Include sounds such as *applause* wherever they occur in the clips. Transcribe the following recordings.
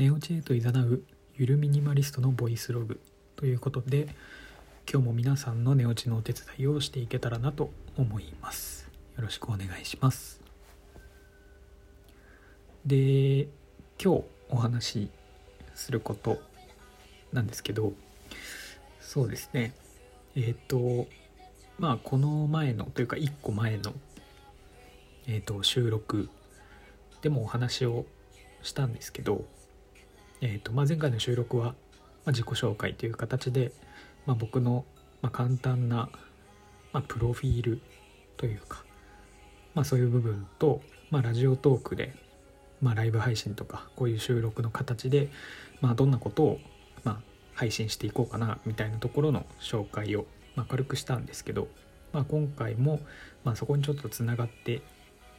寝落ちへと誘うゆるミニマリストのボイスログということで今日も皆さんの寝落ちのお手伝いをしていけたらなと思います。よろしくお願いします。で今日お話しすることなんですけどそうですね。えっ、ー、とまあこの前のというか1個前の、えーと、収録でもお話をしたんですけど、えーとまあ、前回の収録は、まあ、自己紹介という形で、まあ、僕の、まあ、簡単な、まあ、プロフィールというか、まあ、そういう部分と、まあ、ラジオトークで、まあ、ライブ配信とかこういう収録の形で、まあ、どんなことを、まあ、配信していこうかなみたいなところの紹介を、まあ、軽くしたんですけど、まあ、今回も、まあ、そこにちょっとつながって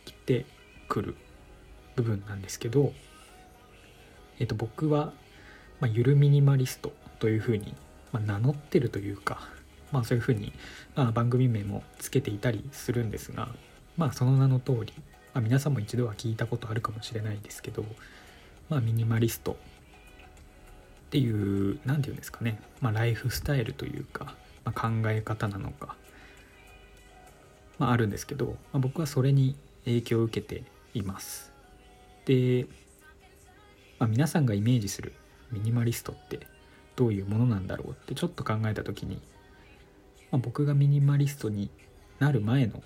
きてくる部分なんですけど、えっと、僕は、ま、ゆるミニマリストというふうに、ま、名乗ってるというか、まあ、そういうふうに、まあ、番組名もつけていたりするんですが、まあ、その名の通り、まあ、皆さんも一度は聞いたことあるかもしれないですけど、まあ、ミニマリストっていう何て言うんですかね、まあ、ライフスタイルというか、まあ、考え方なのか、まあ、あるんですけど、まあ、僕はそれに影響を受けています。で、まあ、皆さんがイメージするミニマリストってどういうものなんだろうってちょっと考えた時に、まあ、僕がミニマリストになる前の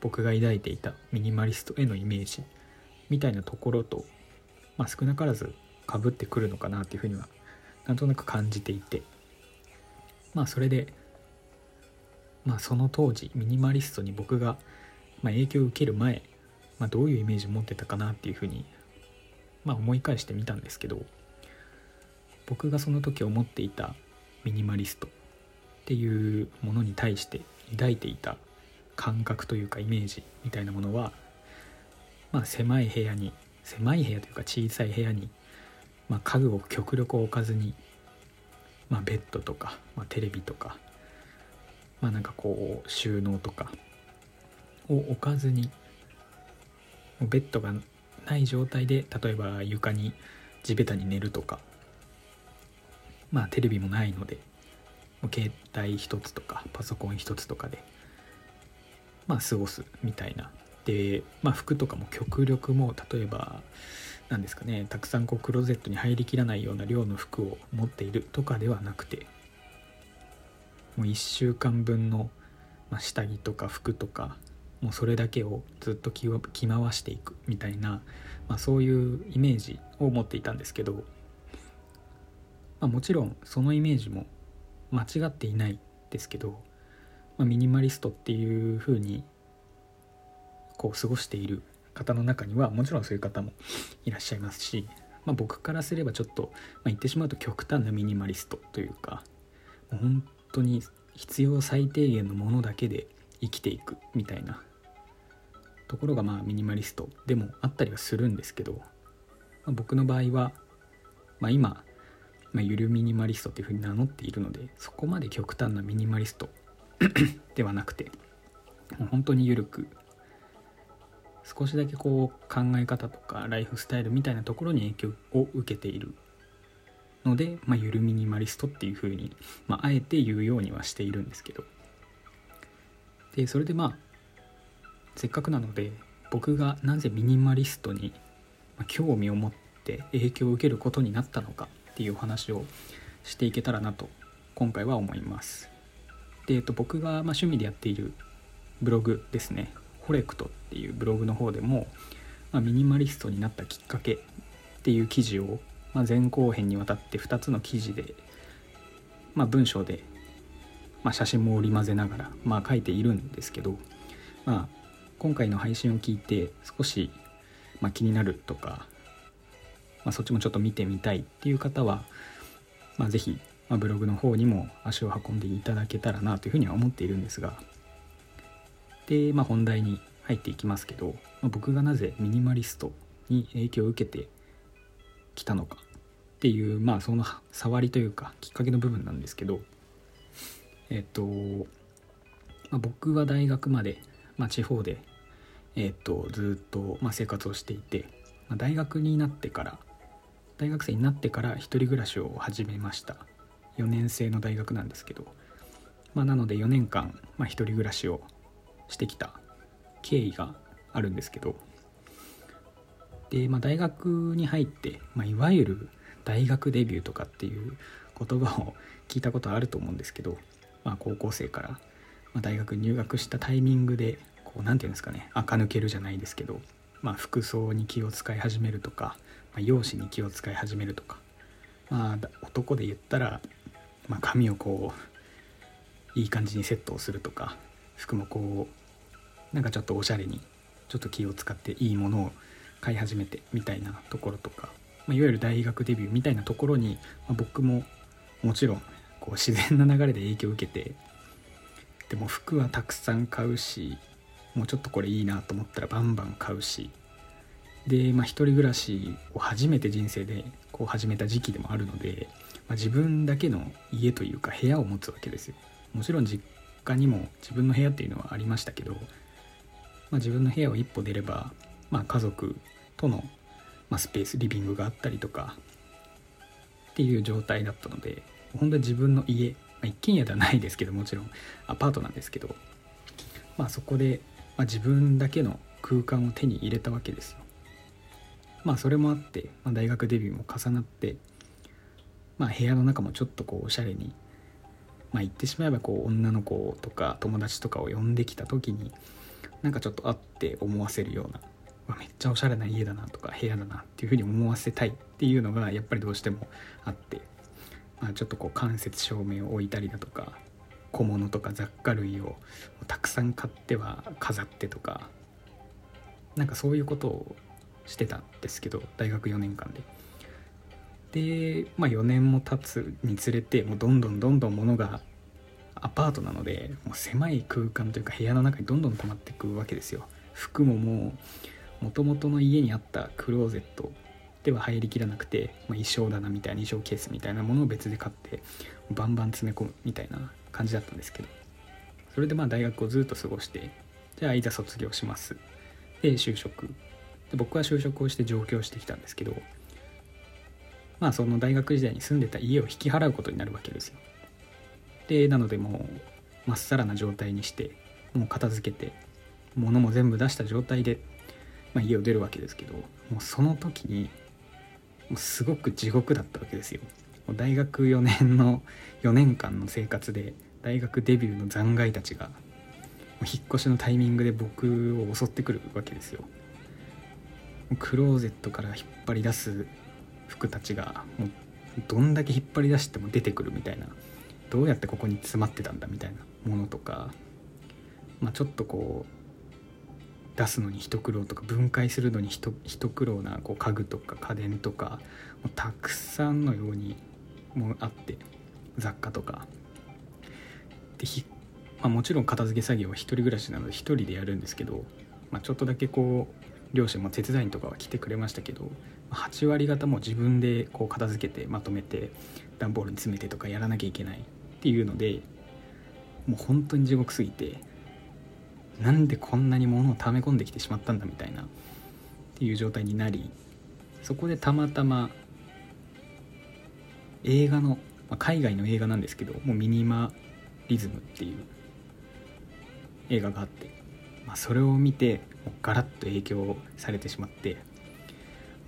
僕が抱いていたミニマリストへのイメージみたいなところと、まあ、少なからずかぶってくるのかなっていうふうにはなんとなく感じていてまあそれでまあその当時ミニマリストに僕が、ま、影響を受ける前、まあ、どういうイメージを持ってたかなっていうふうに、まあ、思い返してみたんですけど僕がその時思っていたミニマリストっていうものに対して抱いていた感覚というかイメージみたいなものは、まあ、狭い部屋に狭い部屋というか小さい部屋にまあ、家具を極力置かずに、まあ、ベッドとか、まあ、テレビとか、まあ、なんかこう収納とかを置かずにベッドがない状態で例えば床に地べたに寝るとかまあテレビもないので携帯一つとかパソコン一つとかでまあ過ごすみたいな。でまあ服とかも極力も例えばなんですかねたくさんこうクローゼットに入りきらないような量の服を持っているとかではなくてもう1週間分の、ま下着とか服とかもうそれだけをずっと着回していくみたいな、まあ、そういうイメージを持っていたんですけど、まあ、もちろんそのイメージも間違っていないですけど、まあ、ミニマリストっていう風にこう過ごしている方の中にはもちろんそういう方もいらっしゃいますし、まあ、僕からすればちょっと、まあ、言ってしまうと極端なミニマリストというかもう本当に必要最低限のものだけで生きていくみたいなところがまあミニマリストでもあったりはするんですけど、まあ、僕の場合は、まあ、今、まあ、ゆるミニマリストっていうふうに名乗っているのでそこまで極端なミニマリスト *coughs* ではなくて本当に緩く少しだけこう考え方とかライフスタイルみたいなところに影響を受けている。ので、まあ、ゆるミニマリストっていうふうに、まあ、あえて言うようにはしているんですけど。でそれでまあせっかくなので僕がなぜミニマリストに興味を持って影響を受けることになったのかっていうお話をしていけたらなと今回は思います。で、えっと、僕がま趣味でやっているブログですねコレクトっていうブログの方でも、まあ、ミニマリストになったきっかけっていう記事を、まあ、前後編にわたって2つの記事で、まあ、文章で、まあ、写真も織り交ぜながら、まあ、書いているんですけど、まあ、今回の配信を聞いて少し、まあ、気になるとか、まあ、そっちもちょっと見てみたいっていう方は、まあ、是非、まあ、ブログの方にも足を運んでいただけたらなというふうには思っているんですがで、まあ、本題に入っていきますけど、まあ、僕がなぜミニマリストに影響を受けてきたのかっていうまあその触りというかきっかけの部分なんですけどえっと、まあ、僕は大学まで、まあ、地方で、えっと、ずっと、まあ、生活をしていて、まあ、大学になってから大学生になってから一人暮らしを始めました。4年生の大学なんですけど、まあ、なので4年間、まあ、一人暮らしをしてきた経緯があるんですけど。で、まあ、大学に入って、まあ、いわゆる大学デビューとかっていう言葉を聞いたことあると思うんですけど、まあ、高校生から、ま大学入学したタイミングでこう何て言うんですかね垢抜けるじゃないですけど、まあ、服装に気を使い始めるとか、まあ、容姿に気を使い始めるとか、まあ、男で言ったら、まあ、髪をこういい感じにセットをするとか服もこうなんかちょっとおしゃれにちょっと気を使っていいものを買い始めてみたいなところとか、まあ、いわゆる大学デビューみたいなところに、まあ、僕ももちろんこう自然な流れで影響を受けてでも服はたくさん買うしもうちょっとこれいいなと思ったらバンバン買うしで、まあ、一人暮らしを初めて人生でこう始めた時期でもあるので、まあ、自分だけの家というか部屋を持つわけですよ。もちろん実家にも自分の部屋っていうのはありましたけど、まあ、自分の部屋を一歩出れば、まあ、家族との、まスペースリビングがあったりとかっていう状態だったので本当に自分の家、あ、一軒家ではないですけどもちろんアパートなんですけど、まあ、そこで、まあ、自分だけの空間を手に入れたわけですよ。まあそれもあって、まあ、大学デビューも重なって、まあ、部屋の中もちょっとこうおしゃれに、まあ、言ってしまえばこう女の子とか友達とかを呼んできた時になんかちょっとあって思わせるようなめっちゃおしゃれな家だなとか部屋だなっていうふうに思わせたいっていうのがやっぱりどうしてもあって、まあ、ちょっとこう間接照明を置いたりだとか小物とか雑貨類をたくさん買っては飾ってとかなんかそういうことをしてたんですけど大学4年間で。で、まあ、4年も経つにつれてもうどんどんどんどん物がアパートなのでもう狭い空間というか部屋の中にどんどん溜まっていくわけですよ。服ももう元々の家にあったクローゼットでは入りきらなくて、まあ、衣装棚みたいな衣装ケースみたいなものを別で買ってバンバン詰め込むみたいな感じだったんですけど。それでまあ大学をずっと過ごしてじゃあいざ卒業します。で就職。で僕は就職をして上京してきたんですけどまあその大学時代に住んでた家を引き払うことになるわけですよ。でなのでもうまっさらな状態にしてもう片付けて物も全部出した状態で、まあ、家を出るわけですけどもうその時にもうすごく地獄だったわけですよ。大学4年の4年間の生活で大学デビューの残骸たちが引っ越しのタイミングで僕を襲ってくるわけですよ。クローゼットから引っ張り出す服たちがもうどんだけ引っ張り出しても出てくるみたいなどうやってここに詰まってたんだみたいなものとか、まあ、ちょっとこう出すのに一苦労とか分解するのに一苦労なこう家具とか家電とかもうたくさんのようにもあって雑貨とか。でひまあ、もちろん片付け作業は一人暮らしなので一人でやるんですけど、まあ、ちょっとだけこう両親も手伝いとかは来てくれましたけど8割方も自分でこう片付けてまとめて段ボールに詰めてとかやらなきゃいけないっていうのでもう本当に地獄すぎてなんでこんなに物を溜め込んできてしまったんだみたいなっていう状態になりそこでたまたま映画の、まあ、海外の映画なんですけどもうミニマリズムっていう映画があって、まあ、それを見てもうガラッと影響されてしまって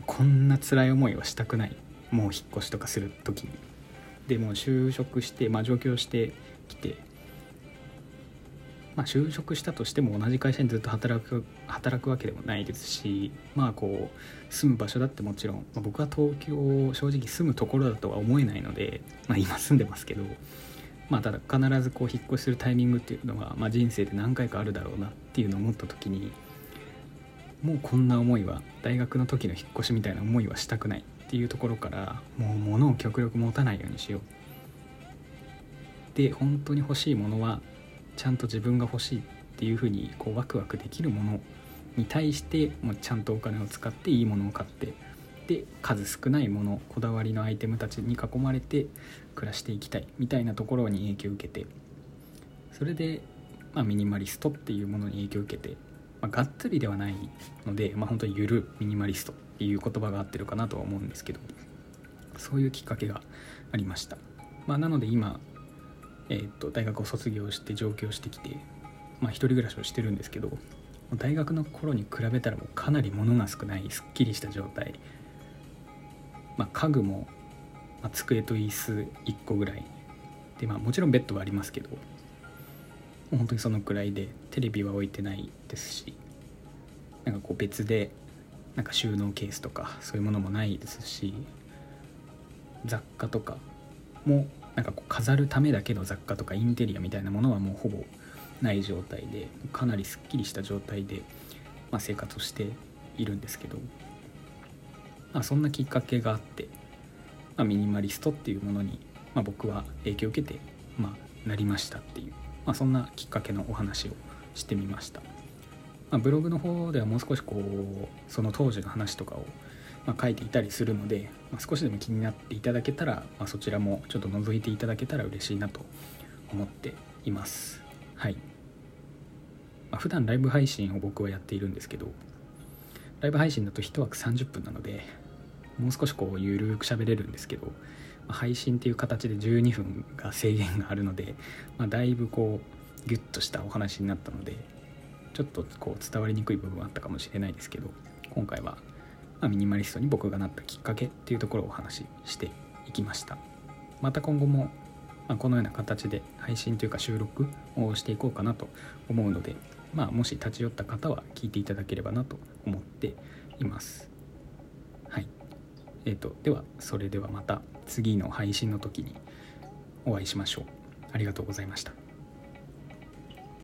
こんな辛い思いはしたくない。もう引っ越しとかする時に。でも就職して、まあ、上京してきてまあ、就職したとしても同じ会社にずっと働く働くわけでもないですしまあこう住む場所だってもちろん、まあ、僕は東京正直住むところだとは思えないので、まあ、今住んでますけど、まあ、ただ必ずこう引っ越しするタイミングっていうのが、まあ、人生で何回かあるだろうなっていうのを思った時にもうこんな思いは大学の時の引っ越しみたいな思いはしたくないっていうところからもう物を極力持たないようにしよう。で本当に欲しいものはちゃんと自分が欲しいっていうふうにこうワクワクできるものに対してもうちゃんとお金を使っていいものを買ってで数少ないものこだわりのアイテムたちに囲まれて暮らしていきたいみたいなところに影響を受けてそれで、まあ、ミニマリストっていうものに影響を受けて、まあ、がっつりではないので、まあ、本当にゆるミニマリストっていう言葉が合ってるかなとは思うんですけどそういうきっかけがありました、まあ、なので今、えーと、大学を卒業して上京してきて、まあ、一人暮らしをしてるんですけど大学の頃に比べたらもうかなり物が少ないすっきりした状態、まあ、家具も、まあ、机と椅子1個ぐらい。で、まあ、もちろんベッドはありますけど本当にそのくらいでテレビは置いてないですしなんかこう別でなんか収納ケースとかそういうものもないですし雑貨とかもなんかこう飾るためだけの雑貨とかインテリアみたいなものはもうほぼない状態でかなりすっきりした状態で、まあ、生活をしているんですけど、まあ、そんなきっかけがあって、まあ、ミニマリストっていうものに、まあ、僕は影響を受けて、まあ、なりましたっていう、まあ、そんなきっかけのお話をしてみました。まあ、ブログの方ではもう少しこうその当時の話とかをま書いていたりするので、ま、少しでも気になっていただけたら、ま、そちらもちょっと覗いていただけたら嬉しいなと思っています。はい。まあ、普段ライブ配信を僕はやっているんですけど、ライブ配信だと1枠30分なので、もう少しこうゆるく喋れるんですけど、ま配信っていう形で12分が制限があるので、まあ、だいぶこうギュッとしたお話になったのでちょっとこう伝わりにくい部分はあったかもしれないですけど今回は、ま、ミニマリストに僕がなったきっかけっていうところをお話ししていきました。また今後も、ま、このような形で配信というか収録をしていこうかなと思うので、まあ、もし立ち寄った方は聞いていただければなと思っています。はい。えーと、ではそれではまた次の配信の時にお会いしましょう。ありがとうございました。